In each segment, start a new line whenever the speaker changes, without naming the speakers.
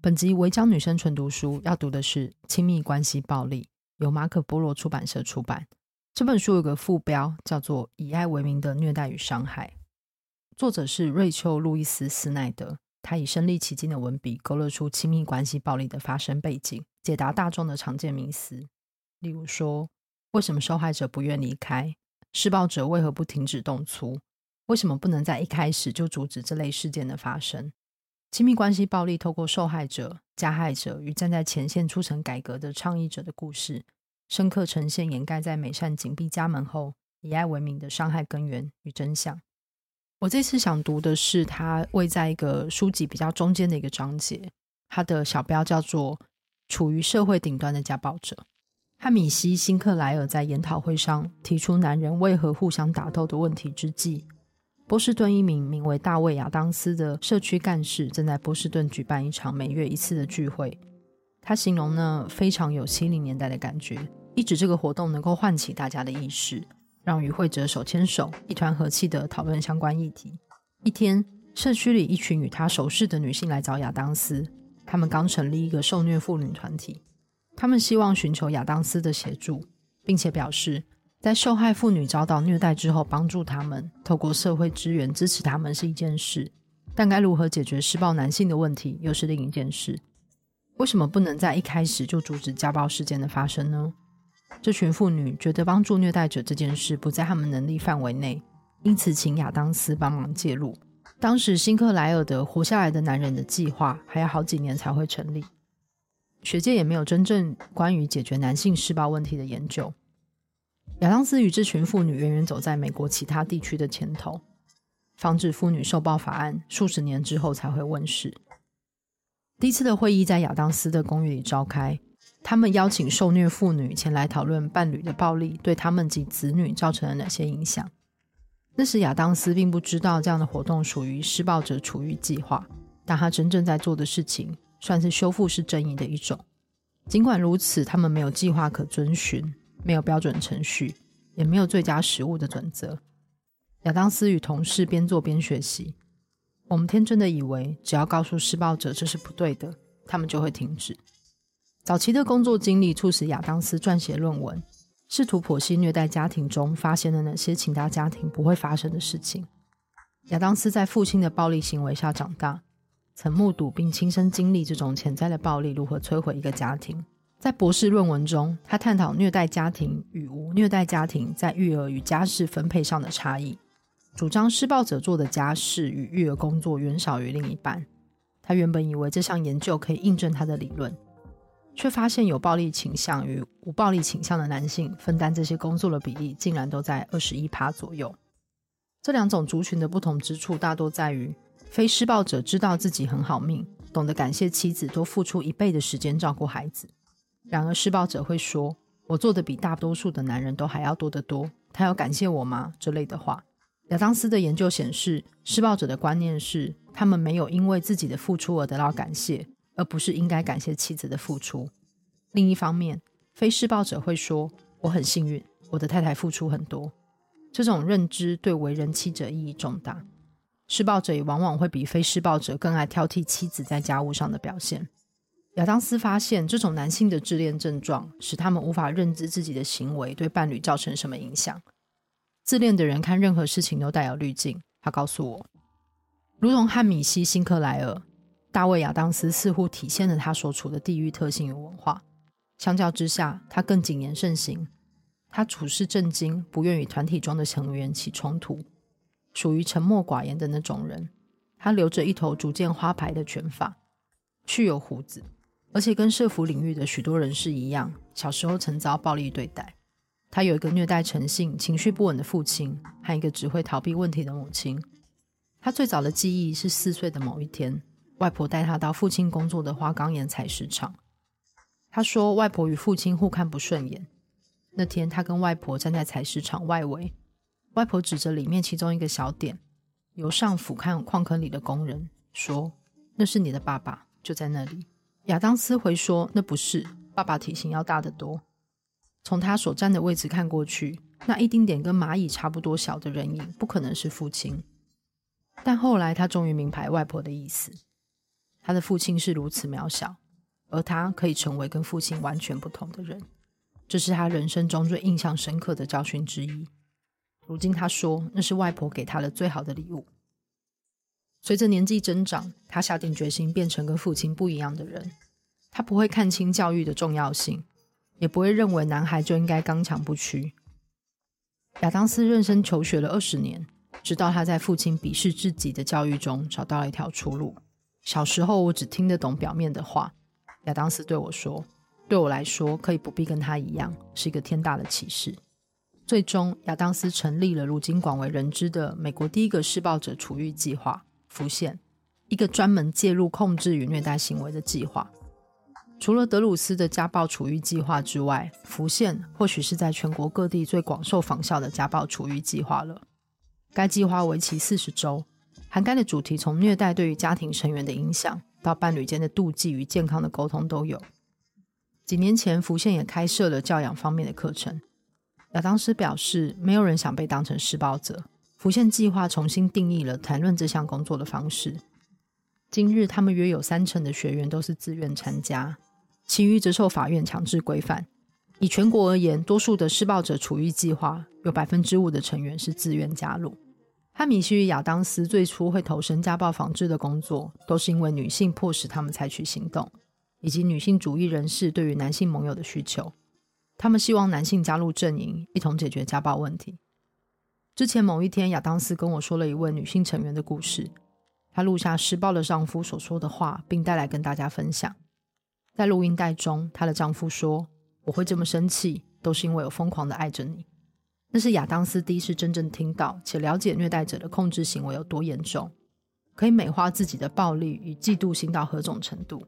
本集违章女生纯读书要读的是《亲密关系暴力》，由马可波罗出版社出版。这本书有个副标叫做《以爱为名的虐待与伤害》，作者是瑞秋·路易斯·斯奈德。他以身临其境的文笔勾勒出亲密关系暴力的发生背景，解答大众的常见迷思，例如说，为什么受害者不愿离开？施暴者为何不停止动粗？为什么不能在一开始就阻止这类事件的发生？亲密关系暴力透过受害者、加害者与站在前线促成改革的倡议者的故事，深刻呈现掩盖在美善紧闭家门后以爱为名的伤害根源与真相。我这次想读的是他位在一个书籍比较中间的一个章节，它的小标叫做“处于社会顶端的家暴者”。汉米西·辛克莱尔在研讨会上提出男人为何互相打斗的问题之际。波士顿一名名为大卫·亚当斯的社区干事正在波士顿举办一场每月一次的聚会。他形容呢，非常有七零年代的感觉，一直这个活动能够唤起大家的意识，让与会者手牵手，一团和气地讨论相关议题。一天，社区里一群与他熟识的女性来找亚当斯，他们刚成立一个受虐妇女团体，他们希望寻求亚当斯的协助，并且表示。在受害妇女遭到虐待之后，帮助他们，透过社会资源支持他们是一件事，但该如何解决施暴男性的问题又是另一件事。为什么不能在一开始就阻止家暴事件的发生呢？这群妇女觉得帮助虐待者这件事不在他们能力范围内，因此请亚当斯帮忙介入。当时辛克莱尔的活下来的男人的计划还要好几年才会成立，学界也没有真正关于解决男性施暴问题的研究。亚当斯与这群妇女远远走在美国其他地区的前头，防止妇女受暴法案数十年之后才会问世。第一次的会议在亚当斯的公寓里召开，他们邀请受虐妇女前来讨论伴侣的暴力对他们及子女造成了哪些影响。那时亚当斯并不知道这样的活动属于施暴者处遇计划，但他真正在做的事情算是修复式正义的一种。尽管如此，他们没有计划可遵循。没有标准程序，也没有最佳食物的准则。亚当斯与同事边做边学习。我们天真的以为，只要告诉施暴者这是不对的，他们就会停止。早期的工作经历促使亚当斯撰写论文，试图剖析虐待家庭中发现了哪些其他家庭不会发生的事情。亚当斯在父亲的暴力行为下长大，曾目睹并亲身经历这种潜在的暴力如何摧毁一个家庭。在博士论文中，他探讨虐待家庭与无虐待家庭在育儿与家事分配上的差异，主张施暴者做的家事与育儿工作远少于另一半。他原本以为这项研究可以印证他的理论，却发现有暴力倾向与无暴力倾向的男性分担这些工作的比例竟然都在二十一趴左右。这两种族群的不同之处大多在于，非施暴者知道自己很好命，懂得感谢妻子多付出一倍的时间照顾孩子。然而，施暴者会说：“我做的比大多数的男人都还要多得多，他要感谢我吗？”这类的话。亚当斯的研究显示，施暴者的观念是，他们没有因为自己的付出而得到感谢，而不是应该感谢妻子的付出。另一方面，非施暴者会说：“我很幸运，我的太太付出很多。”这种认知对为人妻者意义重大。施暴者也往往会比非施暴者更爱挑剔妻子在家务上的表现。亚当斯发现，这种男性的自恋症状使他们无法认知自己的行为对伴侣造成什么影响。自恋的人看任何事情都带有滤镜。他告诉我，如同汉米西·辛克莱尔，大卫·亚当斯似乎体现了他所处的地域特性与文化。相较之下，他更谨言慎行。他处事正经，不愿与团体中的成员起冲突，属于沉默寡言的那种人。他留着一头逐渐花白的卷发，蓄有胡子。而且跟社福领域的许多人士一样，小时候曾遭暴力对待。他有一个虐待成性、情绪不稳的父亲，和一个只会逃避问题的母亲。他最早的记忆是四岁的某一天，外婆带他到父亲工作的花岗岩采石场。他说，外婆与父亲互看不顺眼。那天，他跟外婆站在采石场外围，外婆指着里面其中一个小点，由上俯瞰矿坑里的工人，说：“那是你的爸爸，就在那里。”亚当斯回说：“那不是，爸爸体型要大得多。从他所站的位置看过去，那一丁点跟蚂蚁差不多小的人影，不可能是父亲。但后来他终于明白外婆的意思。他的父亲是如此渺小，而他可以成为跟父亲完全不同的人，这是他人生中最印象深刻的教训之一。如今他说，那是外婆给他的最好的礼物。随着年纪增长，他下定决心变成跟父亲不一样的人。他不会看清教育的重要性，也不会认为男孩就应该刚强不屈。亚当斯认真求学了二十年，直到他在父亲鄙视自己的教育中找到了一条出路。小时候，我只听得懂表面的话。亚当斯对我说：“对我来说，可以不必跟他一样，是一个天大的启示。”最终，亚当斯成立了如今广为人知的美国第一个施暴者处遇计划。浮现一个专门介入控制与虐待行为的计划。除了德鲁斯的家暴处遇计划之外，浮现或许是在全国各地最广受仿效的家暴处遇计划了。该计划为期四十周，涵盖的主题从虐待对于家庭成员的影响，到伴侣间的妒忌与健康的沟通都有。几年前，浮现也开设了教养方面的课程。亚当斯表示，没有人想被当成施暴者。浮现计划重新定义了谈论这项工作的方式。今日，他们约有三成的学员都是自愿参加，其余则受法院强制规范。以全国而言，多数的施暴者处遇计划有百分之五的成员是自愿加入。汉米西与亚当斯最初会投身家暴防治的工作，都是因为女性迫使他们采取行动，以及女性主义人士对于男性盟友的需求。他们希望男性加入阵营，一同解决家暴问题。之前某一天，亚当斯跟我说了一位女性成员的故事。她录下施暴的丈夫所说的话，并带来跟大家分享。在录音带中，她的丈夫说：“我会这么生气，都是因为我疯狂的爱着你。”那是亚当斯第一次真正听到且了解虐待者的控制行为有多严重，可以美化自己的暴力与嫉妒心到何种程度。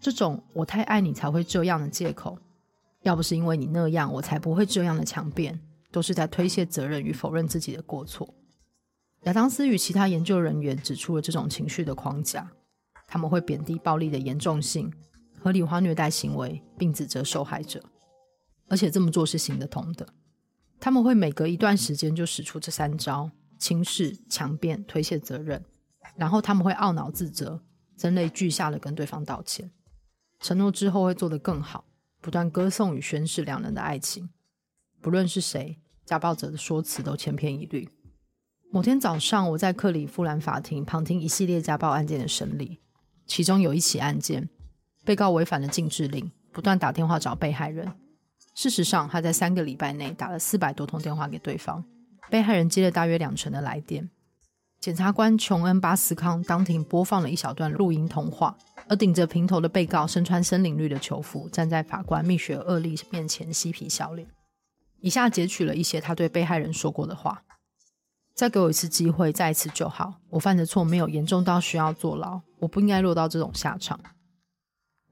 这种“我太爱你才会这样的”借口，要不是因为你那样，我才不会这样的强辩。都是在推卸责任与否认自己的过错。亚当斯与其他研究人员指出了这种情绪的框架，他们会贬低暴力的严重性，合理化虐待行为，并指责受害者，而且这么做是行得通的。他们会每隔一段时间就使出这三招：轻视、强辩、推卸责任。然后他们会懊恼自责，声泪俱下的跟对方道歉，承诺之后会做得更好，不断歌颂与宣示两人的爱情。不论是谁。家暴者的说辞都千篇一律。某天早上，我在克里夫兰法庭旁听一系列家暴案件的审理，其中有一起案件，被告违反了禁制令，不断打电话找被害人。事实上，他在三个礼拜内打了四百多通电话给对方，被害人接了大约两成的来电。检察官琼恩·巴斯康当庭播放了一小段录音通话，而顶着平头的被告身穿森林绿的囚服，站在法官蜜雪厄利面前嬉皮笑脸。以下截取了一些他对被害人说过的话：“再给我一次机会，再一次就好。我犯的错没有严重到需要坐牢，我不应该落到这种下场。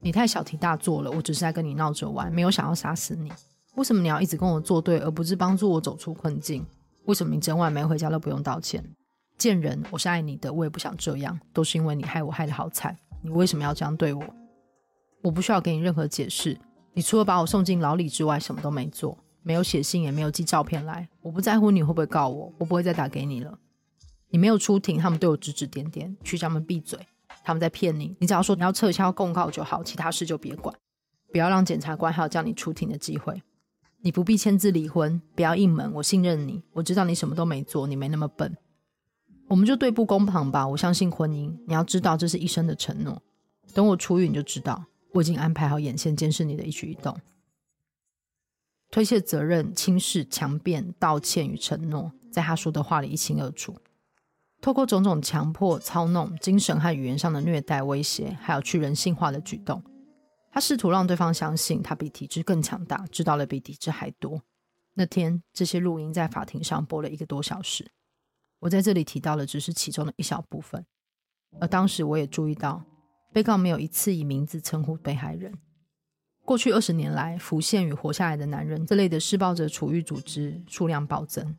你太小题大做了，我只是在跟你闹着玩，没有想要杀死你。为什么你要一直跟我作对，而不是帮助我走出困境？为什么你整晚没回家都不用道歉？贱人，我是爱你的，我也不想这样，都是因为你害我害得好惨。你为什么要这样对我？我不需要给你任何解释。你除了把我送进牢里之外，什么都没做。”没有写信，也没有寄照片来。我不在乎你会不会告我，我不会再打给你了。你没有出庭，他们对我指指点点，去叫他们闭嘴。他们在骗你，你只要说你要撤销公告就好，其他事就别管。不要让检察官还有叫你出庭的机会。你不必签字离婚，不要隐瞒，我信任你。我知道你什么都没做，你没那么笨。我们就对簿公堂吧。我相信婚姻，你要知道这是一生的承诺。等我出狱你就知道，我已经安排好眼线监视你的一举一动。推卸责任、轻视、强辩、道歉与承诺，在他说的话里一清二楚。透过种种强迫、操弄、精神和语言上的虐待、威胁，还有去人性化的举动，他试图让对方相信他比体制更强大，知道了比体制还多。那天，这些录音在法庭上播了一个多小时。我在这里提到的只是其中的一小部分，而当时我也注意到，被告没有一次以名字称呼被害人。过去二十年来，浮现与活下来的男人这类的施暴者处遇组织数量暴增。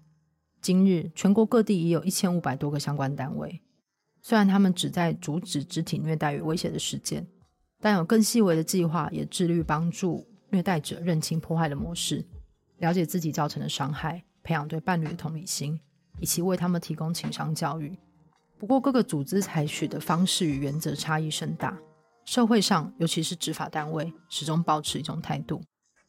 今日，全国各地已有一千五百多个相关单位。虽然他们只在阻止肢体虐待与威胁的事件，但有更细微的计划，也致力帮助虐待者认清破坏的模式，了解自己造成的伤害，培养对伴侣的同理心，以及为他们提供情商教育。不过，各个组织采取的方式与原则差异甚大。社会上，尤其是执法单位，始终保持一种态度，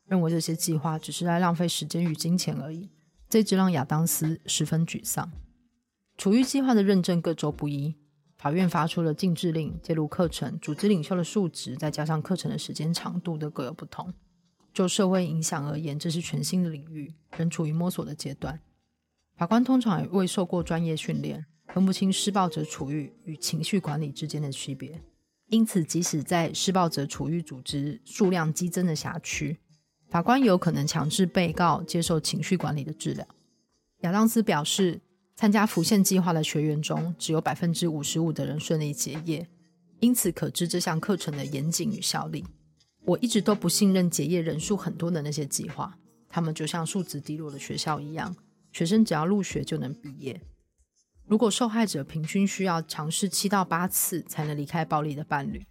认为这些计划只是在浪费时间与金钱而已。这只让亚当斯十分沮丧。处遇计划的认证各州不一，法院发出了禁制令，介入课程、组织领袖的数值，再加上课程的时间长度都各有不同。就社会影响而言，这是全新的领域，仍处于摸索的阶段。法官通常也未受过专业训练。分不清施暴者处遇与情绪管理之间的区别，因此，即使在施暴者处遇组织数量激增的辖区，法官有可能强制被告接受情绪管理的治疗。亚当斯表示，参加浮现计划的学员中，只有百分之五十五的人顺利结业，因此可知这项课程的严谨与效力。我一直都不信任结业人数很多的那些计划，他们就像数值低落的学校一样，学生只要入学就能毕业。如果受害者平均需要尝试七到八次才能离开暴力的伴侣，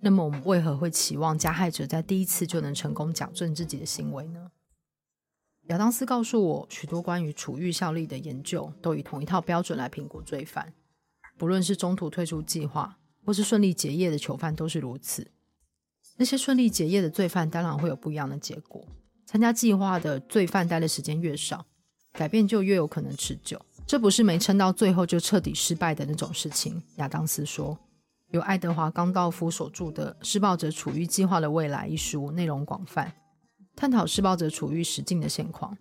那么我们为何会期望加害者在第一次就能成功矫正自己的行为呢？亚当斯告诉我，许多关于处遇效力的研究都以同一套标准来评估罪犯，不论是中途退出计划，或是顺利结业的囚犯都是如此。那些顺利结业的罪犯当然会有不一样的结果。参加计划的罪犯待的时间越少，改变就越有可能持久。这不是没撑到最后就彻底失败的那种事情，亚当斯说。由爱德华·冈道夫所著的《施暴者处遇计划的未来》一书内容广泛，探讨施暴者处遇实境的现况。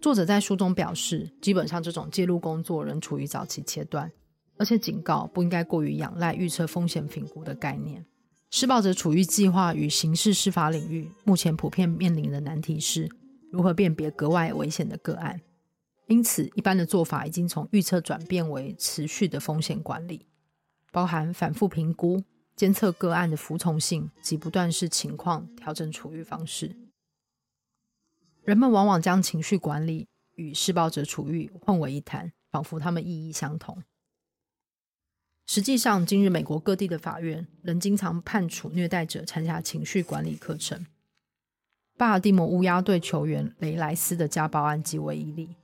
作者在书中表示，基本上这种介入工作仍处于早期阶段，而且警告不应该过于仰赖预测风险评估的概念。施暴者处遇计划与刑事司法领域目前普遍面临的难题是如何辨别格外危险的个案。因此，一般的做法已经从预测转变为持续的风险管理，包含反复评估、监测个案的服从性及不断视情况调整处遇方式。人们往往将情绪管理与施暴者处遇混为一谈，仿佛他们意义相同。实际上，今日美国各地的法院仍经常判处虐待者参加情绪管理课程。巴尔的摩乌鸦队球员雷莱斯的家暴案即为一例。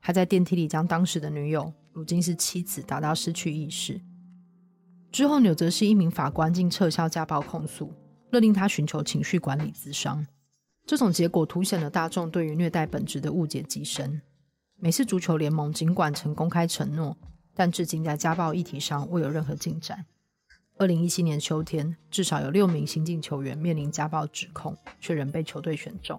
还在电梯里将当时的女友，如今是妻子，打到失去意识。之后，纽泽西一名法官竟撤销家暴控诉，勒令他寻求情绪管理咨商。这种结果凸显了大众对于虐待本质的误解极深。美式足球联盟尽管曾公开承诺，但至今在家暴议题上未有任何进展。二零一七年秋天，至少有六名新进球员面临家暴指控，却仍被球队选中。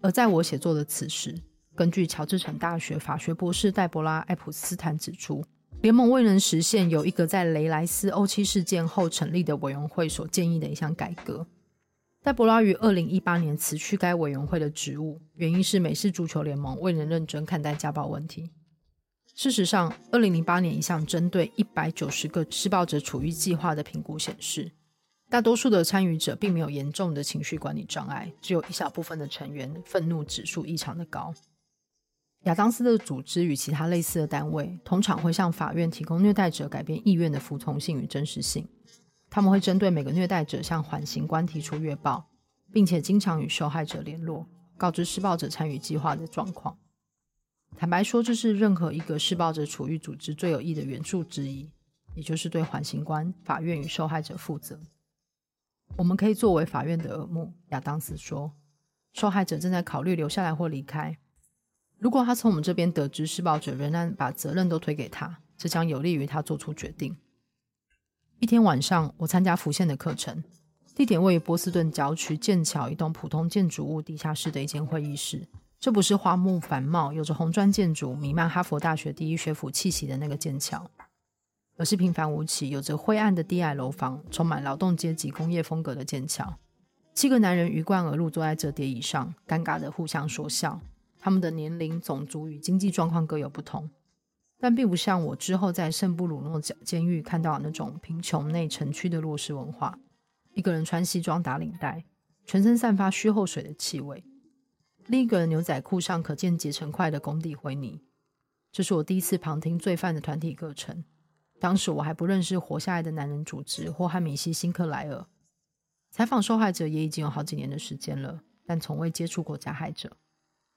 而在我写作的此时，根据乔治城大学法学博士黛博拉·艾普斯坦指出，联盟未能实现由一个在雷莱斯殴欺事件后成立的委员会所建议的一项改革。黛博拉于二零一八年辞去该委员会的职务，原因是美式足球联盟未能认真看待家暴问题。事实上，二零零八年一项针对一百九十个施暴者处遇计划的评估显示，大多数的参与者并没有严重的情绪管理障碍，只有一小部分的成员愤怒指数异常的高。亚当斯的组织与其他类似的单位，通常会向法院提供虐待者改变意愿的服从性与真实性。他们会针对每个虐待者向缓刑官提出月报，并且经常与受害者联络，告知施暴者参与计划的状况。坦白说，这是任何一个施暴者处遇组织最有益的援助之一，也就是对缓刑官、法院与受害者负责。我们可以作为法院的耳目，亚当斯说。受害者正在考虑留下来或离开。如果他从我们这边得知施暴者仍然把责任都推给他，这将有利于他做出决定。一天晚上，我参加浮现的课程，地点位于波士顿郊区剑桥一栋普通建筑物地下室的一间会议室。这不是花木繁茂、有着红砖建筑、弥漫哈佛大学第一学府气息的那个剑桥，而是平凡无奇、有着灰暗的低矮楼房、充满劳动阶级工业风格的剑桥。七个男人鱼贯而入，坐在折叠椅上，尴尬地互相说笑。他们的年龄、种族与经济状况各有不同，但并不像我之后在圣布鲁诺监狱看到的那种贫穷内城区的弱势文化。一个人穿西装打领带，全身散发虚后水的气味；另一个人牛仔裤上可见结成块的工地灰泥。这是我第一次旁听罪犯的团体课程。当时我还不认识活下来的男人组织或汉米西辛克莱尔。采访受害者也已经有好几年的时间了，但从未接触过加害者。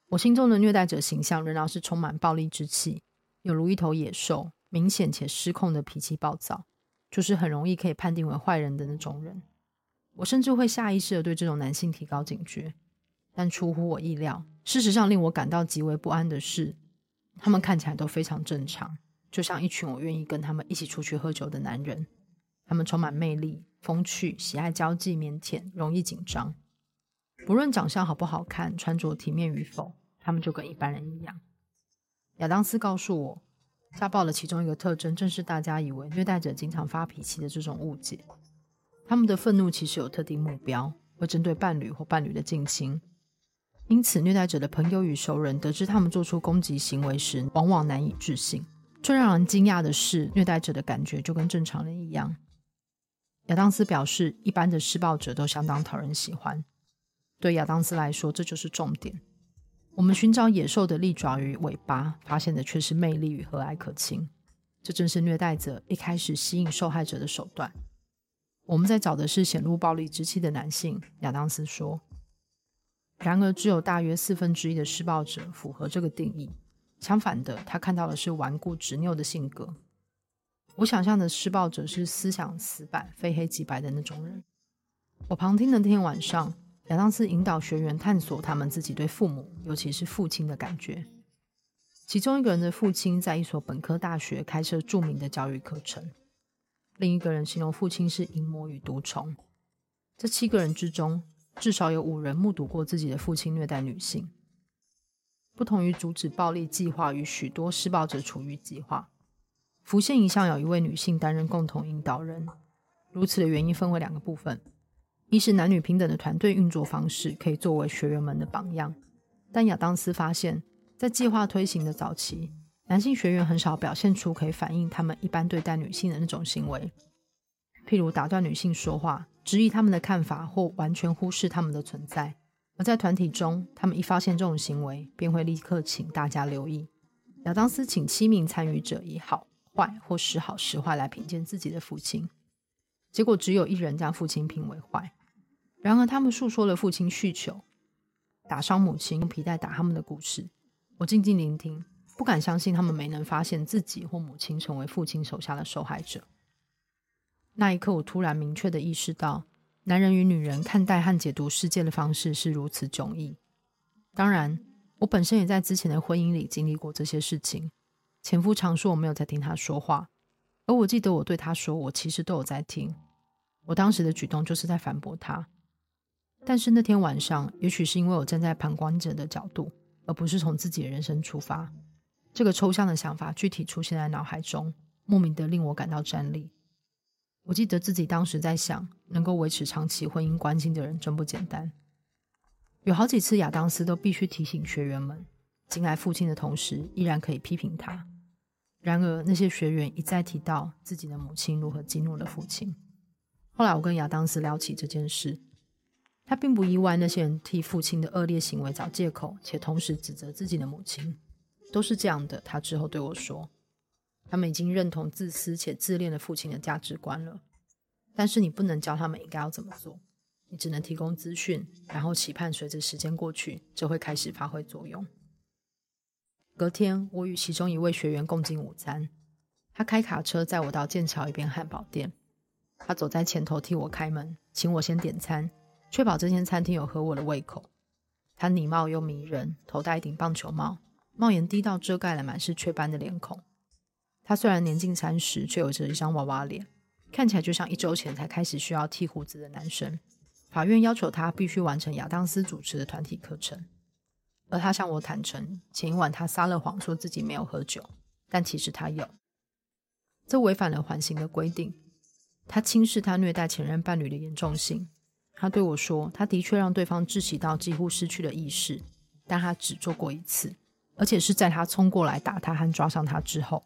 我心中的虐待者形象仍然是充满暴力之气，有如一头野兽，明显且失控的脾气暴躁，就是很容易可以判定为坏人的那种人。我甚至会下意识地对这种男性提高警觉。但出乎我意料，事实上令我感到极为不安的是，他们看起来都非常正常，就像一群我愿意跟他们一起出去喝酒的男人。他们充满魅力、风趣、喜爱交际、腼腆，容易紧张。不论长相好不好看，穿着体面与否，他们就跟一般人一样。亚当斯告诉我，家暴的其中一个特征，正是大家以为虐待者经常发脾气的这种误解。他们的愤怒其实有特定目标，会针对伴侣或伴侣的近亲。因此，虐待者的朋友与熟人得知他们做出攻击行为时，往往难以置信。最让人惊讶的是，虐待者的感觉就跟正常人一样。亚当斯表示，一般的施暴者都相当讨人喜欢。对亚当斯来说，这就是重点。我们寻找野兽的利爪与尾巴，发现的却是魅力与和蔼可亲。这正是虐待者一开始吸引受害者的手段。我们在找的是显露暴力之气的男性，亚当斯说。然而，只有大约四分之一的施暴者符合这个定义。相反的，他看到的是顽固执拗的性格。我想象的施暴者是思想死板、非黑即白的那种人。我旁听的那天晚上，亚当斯引导学员探索他们自己对父母，尤其是父亲的感觉。其中一个人的父亲在一所本科大学开设著名的教育课程，另一个人形容父亲是淫魔与毒虫。这七个人之中，至少有五人目睹过自己的父亲虐待女性。不同于阻止暴力计划与许多施暴者处遇计划，浮现一向有一位女性担任共同引导人。如此的原因分为两个部分：一是男女平等的团队运作方式可以作为学员们的榜样，但亚当斯发现，在计划推行的早期，男性学员很少表现出可以反映他们一般对待女性的那种行为，譬如打断女性说话。质疑他们的看法，或完全忽视他们的存在。而在团体中，他们一发现这种行为，便会立刻请大家留意。亚当斯请七名参与者以好坏或时好时坏来评鉴自己的父亲，结果只有一人将父亲评为坏。然而，他们诉说了父亲酗酒、打伤母亲、用皮带打他们的故事。我静静聆听，不敢相信他们没能发现自己或母亲成为父亲手下的受害者。那一刻，我突然明确的意识到，男人与女人看待和解读世界的方式是如此迥异。当然，我本身也在之前的婚姻里经历过这些事情。前夫常说我没有在听他说话，而我记得我对他说，我其实都有在听。我当时的举动就是在反驳他。但是那天晚上，也许是因为我站在旁观者的角度，而不是从自己的人生出发，这个抽象的想法具体出现在脑海中，莫名的令我感到战栗。我记得自己当时在想，能够维持长期婚姻关系的人真不简单。有好几次，亚当斯都必须提醒学员们，敬爱父亲的同时，依然可以批评他。然而，那些学员一再提到自己的母亲如何激怒了父亲。后来，我跟亚当斯聊起这件事，他并不意外那些人替父亲的恶劣行为找借口，且同时指责自己的母亲，都是这样的。他之后对我说。他们已经认同自私且自恋的父亲的价值观了，但是你不能教他们应该要怎么做，你只能提供资讯，然后期盼随着时间过去，这会开始发挥作用。隔天，我与其中一位学员共进午餐，他开卡车载我到剑桥一边汉堡店，他走在前头替我开门，请我先点餐，确保这间餐厅有合我的胃口。他礼貌又迷人，头戴一顶棒球帽，帽檐低到遮盖了满是雀斑的脸孔。他虽然年近三十，却有着一张娃娃脸，看起来就像一周前才开始需要剃胡子的男生。法院要求他必须完成亚当斯主持的团体课程，而他向我坦诚，前一晚他撒了谎，说自己没有喝酒，但其实他有。这违反了缓刑的规定。他轻视他虐待前任伴侣的严重性。他对我说，他的确让对方窒息到几乎失去了意识，但他只做过一次，而且是在他冲过来打他和抓伤他之后。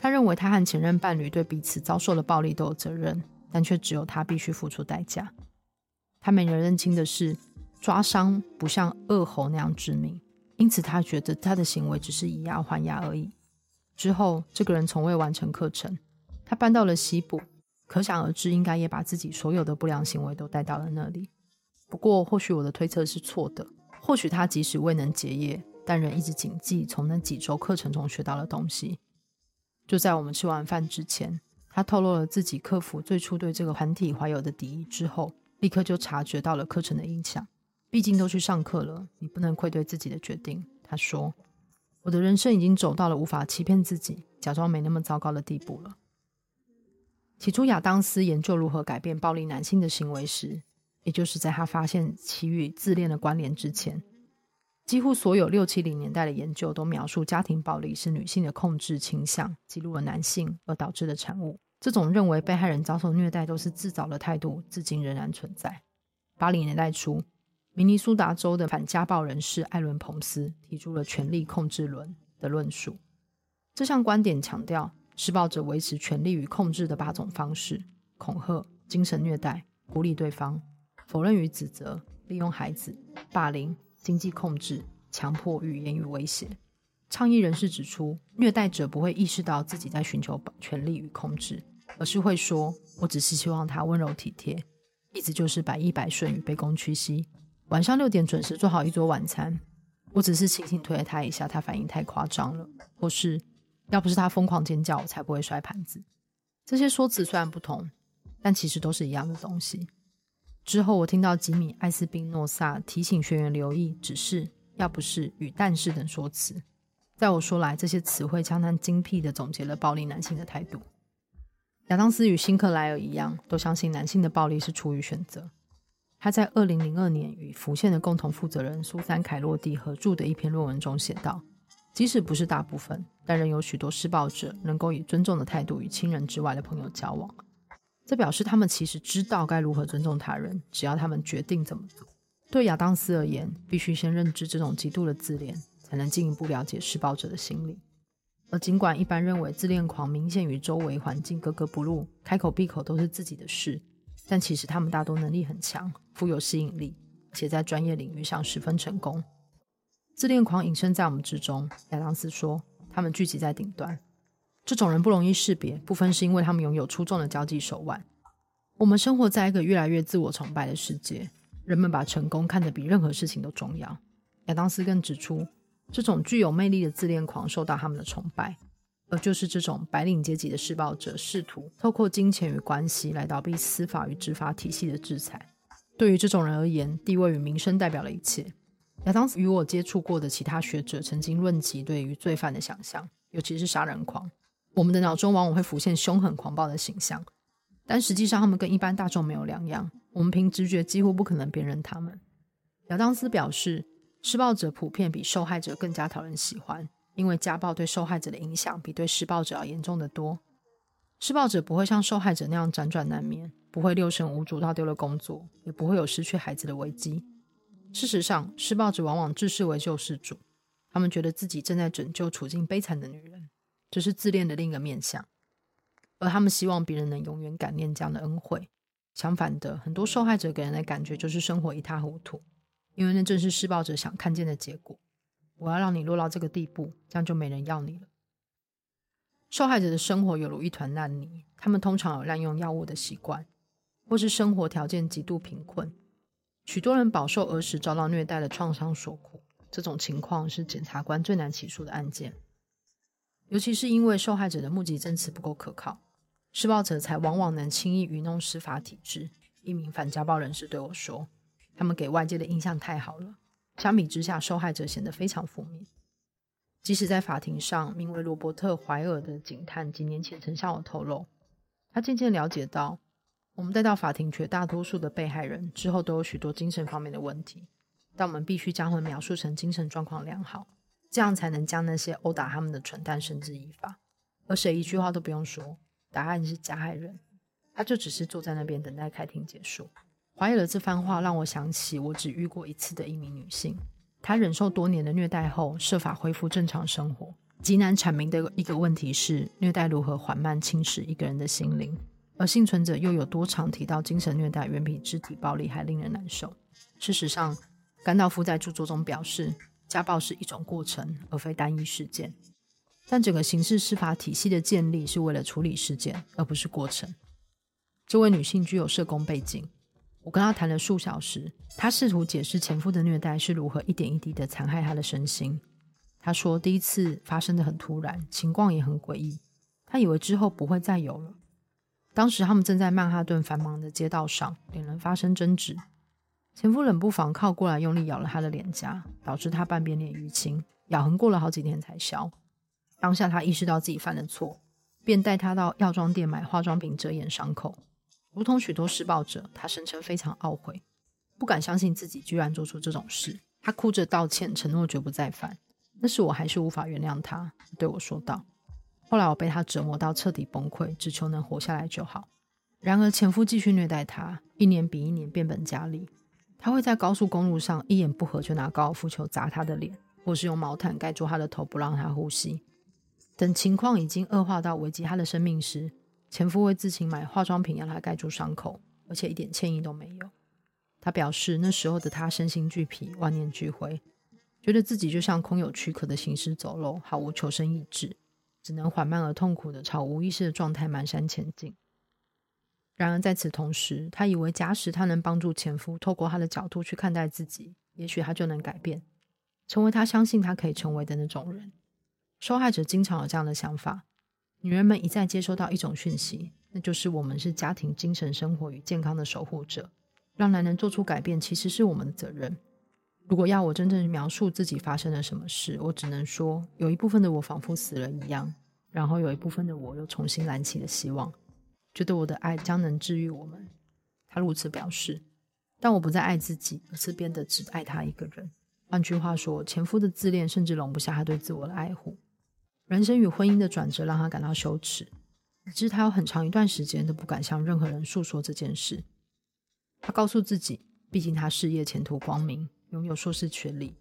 他认为他和前任伴侣对彼此遭受的暴力都有责任，但却只有他必须付出代价。他没人认清的是，抓伤不像恶猴那样致命，因此他觉得他的行为只是以牙还牙而已。之后，这个人从未完成课程，他搬到了西部，可想而知，应该也把自己所有的不良行为都带到了那里。不过，或许我的推测是错的，或许他即使未能结业，但仍一直谨记从那几周课程中学到的东西。就在我们吃完饭之前，他透露了自己克服最初对这个团体怀有的敌意之后，立刻就察觉到了课程的影响。毕竟都去上课了，你不能愧对自己的决定。他说：“我的人生已经走到了无法欺骗自己、假装没那么糟糕的地步了。”起初，亚当斯研究如何改变暴力男性的行为时，也就是在他发现其与自恋的关联之前，几乎所有六七零年代的研究都描述家庭暴力是女性的控制倾向激怒了男性而导致的产物。这种认为被害人遭受虐待都是自找的态度，至今仍然存在。八零年代初。明尼苏达州的反家暴人士艾伦·彭斯提出了“权力控制论”的论述。这项观点强调，施暴者维持权力与控制的八种方式：恐吓、精神虐待、孤立对方、否认与指责、利用孩子、霸凌、经济控制、强迫与言语威胁。倡议人士指出，虐待者不会意识到自己在寻求权力与控制，而是会说：“我只是希望他温柔体贴，意思就是百依百顺与卑躬屈膝。”晚上六点准时做好一桌晚餐，我只是轻轻推了他一下，他反应太夸张了，或是要不是他疯狂尖叫，我才不会摔盘子。这些说辞虽然不同，但其实都是一样的东西。之后我听到吉米·艾斯宾诺萨提醒学员留意“只是”“要不是”与“但是”等说辞。在我说来，这些词汇将他精辟地总结了暴力男性的态度。亚当斯与辛克莱尔一样，都相信男性的暴力是出于选择。他在二零零二年与浮现的共同负责人苏珊·凯洛蒂合著的一篇论文中写道：“即使不是大部分，但仍有许多施暴者能够以尊重的态度与亲人之外的朋友交往。这表示他们其实知道该如何尊重他人，只要他们决定怎么做。”对亚当斯而言，必须先认知这种极度的自恋，才能进一步了解施暴者的心理。而尽管一般认为自恋狂明显与周围环境格格不入，开口闭口都是自己的事。但其实他们大多能力很强，富有吸引力，且在专业领域上十分成功。自恋狂隐身在我们之中，亚当斯说，他们聚集在顶端。这种人不容易识别，部分是因为他们拥有出众的交际手腕。我们生活在一个越来越自我崇拜的世界，人们把成功看得比任何事情都重要。亚当斯更指出，这种具有魅力的自恋狂受到他们的崇拜。而就是这种白领阶级的施暴者，试图透过金钱与关系来逃避司法与执法体系的制裁。对于这种人而言，地位与名声代表了一切。亚当斯与我接触过的其他学者曾经论及对于罪犯的想象，尤其是杀人狂。我们的脑中往往会浮现凶狠狂暴的形象，但实际上他们跟一般大众没有两样。我们凭直觉几乎不可能辨认他们。亚当斯表示，施暴者普遍比受害者更加讨人喜欢。因为家暴对受害者的影响比对施暴者要严重得多，施暴者不会像受害者那样辗转难眠，不会六神无主到丢了工作，也不会有失去孩子的危机。事实上，施暴者往往自视为救世主，他们觉得自己正在拯救处境悲惨的女人，这是自恋的另一个面向，而他们希望别人能永远感念这样的恩惠。相反的，很多受害者给人的感觉就是生活一塌糊涂，因为那正是施暴者想看见的结果。我要让你落到这个地步，这样就没人要你了。受害者的生活犹如一团烂泥，他们通常有滥用药物的习惯，或是生活条件极度贫困。许多人饱受儿时遭到虐待的创伤所苦，这种情况是检察官最难起诉的案件，尤其是因为受害者的目击证词不够可靠，施暴者才往往能轻易愚弄司法体制。一名反家暴人士对我说：“他们给外界的印象太好了。”相比之下，受害者显得非常负面。即使在法庭上，名为罗伯特·怀尔的警探几年前曾向我透露，他渐渐了解到，我们带到法庭绝大多数的被害人之后都有许多精神方面的问题，但我们必须将他们描述成精神状况良好，这样才能将那些殴打他们的蠢蛋绳之以法。而谁一句话都不用说，答案是加害人，他就只是坐在那边等待开庭结束。怀尔的这番话让我想起我只遇过一次的一名女性，她忍受多年的虐待后，设法恢复正常生活。极难阐明的一个问题是，虐待如何缓慢侵蚀一个人的心灵？而幸存者又有多常提到精神虐待远比肢体暴力还令人难受？事实上，甘道夫在著作中表示，家暴是一种过程，而非单一事件。但整个刑事司法体系的建立是为了处理事件，而不是过程。这位女性具有社工背景。我跟她谈了数小时，她试图解释前夫的虐待是如何一点一滴的残害她的身心。她说，第一次发生的很突然，情况也很诡异。她以为之后不会再有了。当时他们正在曼哈顿繁忙的街道上，两人发生争执。前夫冷不防靠过来，用力咬了他的脸颊，导致他半边脸淤青，咬痕过了好几天才消。当下他意识到自己犯了错，便带他到药妆店买化妆品遮掩伤口。如同许多施暴者，他声称非常懊悔，不敢相信自己居然做出这种事。他哭着道歉，承诺绝不再犯。但是我还是无法原谅他，对我说道。后来我被他折磨到彻底崩溃，只求能活下来就好。然而前夫继续虐待他，一年比一年变本加厉。他会在高速公路上一言不合就拿高尔夫球砸他的脸，或是用毛毯盖住他的头不让他呼吸。等情况已经恶化到危及他的生命时，前夫会自行买化妆品让他盖住伤口，而且一点歉意都没有。他表示那时候的他身心俱疲，万念俱灰，觉得自己就像空有躯壳的行尸走肉，毫无求生意志。只能缓慢而痛苦地朝无意识的状态蹒跚前进。然而，在此同时，他以为假使他能帮助前夫透过他的角度去看待自己，也许他就能改变，成为他相信他可以成为的那种人。受害者经常有这样的想法：女人们一再接收到一种讯息，那就是我们是家庭精神生活与健康的守护者，让男人做出改变其实是我们的责任。如果要我真正描述自己发生了什么事，我只能说，有一部分的我仿佛死了一样，然后有一部分的我又重新燃起了希望，觉得我的爱将能治愈我们。他如此表示，但我不再爱自己，而是变得只爱他一个人。换句话说，前夫的自恋甚至容不下他对自我的爱护。人生与婚姻的转折让他感到羞耻，以致他有很长一段时间都不敢向任何人诉说这件事。他告诉自己，毕竟他事业前途光明。拥有硕士学历，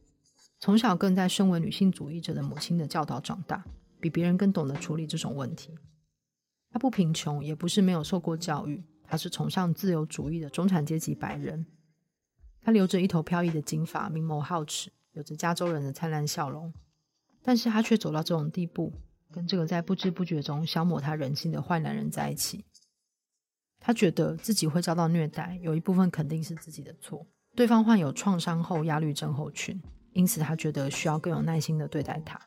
从小更在身为女性主义者的母亲的教导长大，比别人更懂得处理这种问题。他不贫穷，也不是没有受过教育，他是崇尚自由主义的中产阶级白人。他留着一头飘逸的金发，明眸皓齿，有着加州人的灿烂笑容。但是他却走到这种地步，跟这个在不知不觉中消磨他人性的坏男人在一起。他觉得自己会遭到虐待，有一部分肯定是自己的错。对方患有创伤后压力症候群，因此他觉得需要更有耐心的对待他。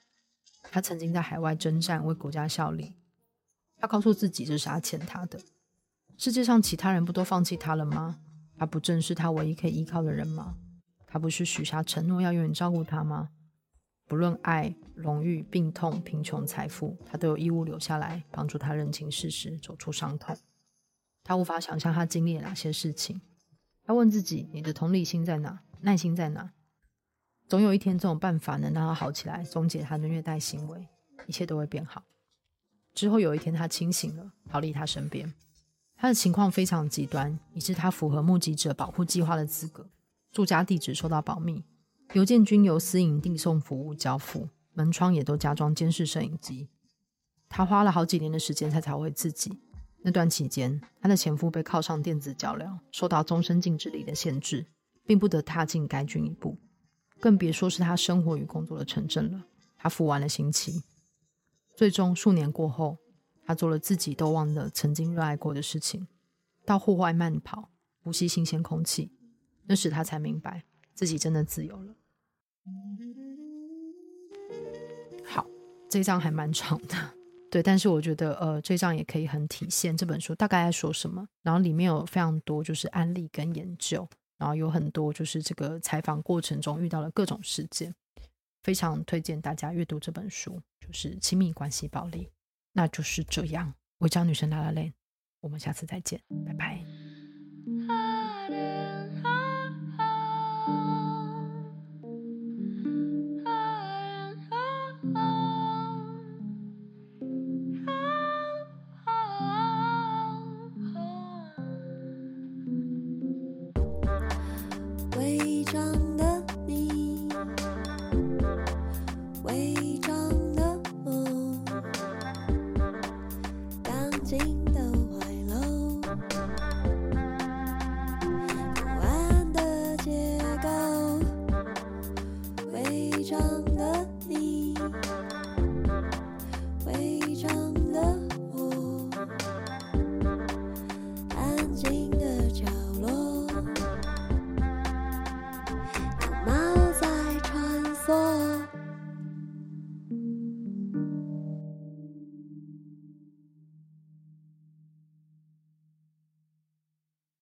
他曾经在海外征战，为国家效力。他告诉自己这是他欠他的。世界上其他人不都放弃他了吗？他不正是他唯一可以依靠的人吗？他不是许下承诺要永远照顾他吗？不论爱、荣誉、病痛、贫穷、财富，他都有义务留下来，帮助他认清事实，走出伤痛。他无法想象他经历了哪些事情。他问自己：“你的同理心在哪？耐心在哪？总有一天，这种办法能让他好起来，终结他的虐待行为，一切都会变好。”之后有一天，他清醒了，逃离他身边。他的情况非常极端，以致他符合目击者保护计划的资格，住家地址受到保密，邮件均由私营递送服务交付，门窗也都加装监视摄影机。他花了好几年的时间才找回自己。那段期间，她的前夫被铐上电子脚镣，受到终身禁止令的限制，并不得踏进该郡一步，更别说是他生活与工作的城镇了。他服完了刑期，最终数年过后，他做了自己都忘了曾经热爱过的事情，到户外慢跑，呼吸新鲜空气。那时他才明白，自己真的自由了。好，这一章还蛮长的。对，但是我觉得，呃，这张也可以很体现这本书大概在说什么。然后里面有非常多就是案例跟研究，然后有很多就是这个采访过程中遇到了各种事件，非常推荐大家阅读这本书，就是《亲密关系暴力》。那就是这样，我叫女生拉拉链我们下次再见，拜拜。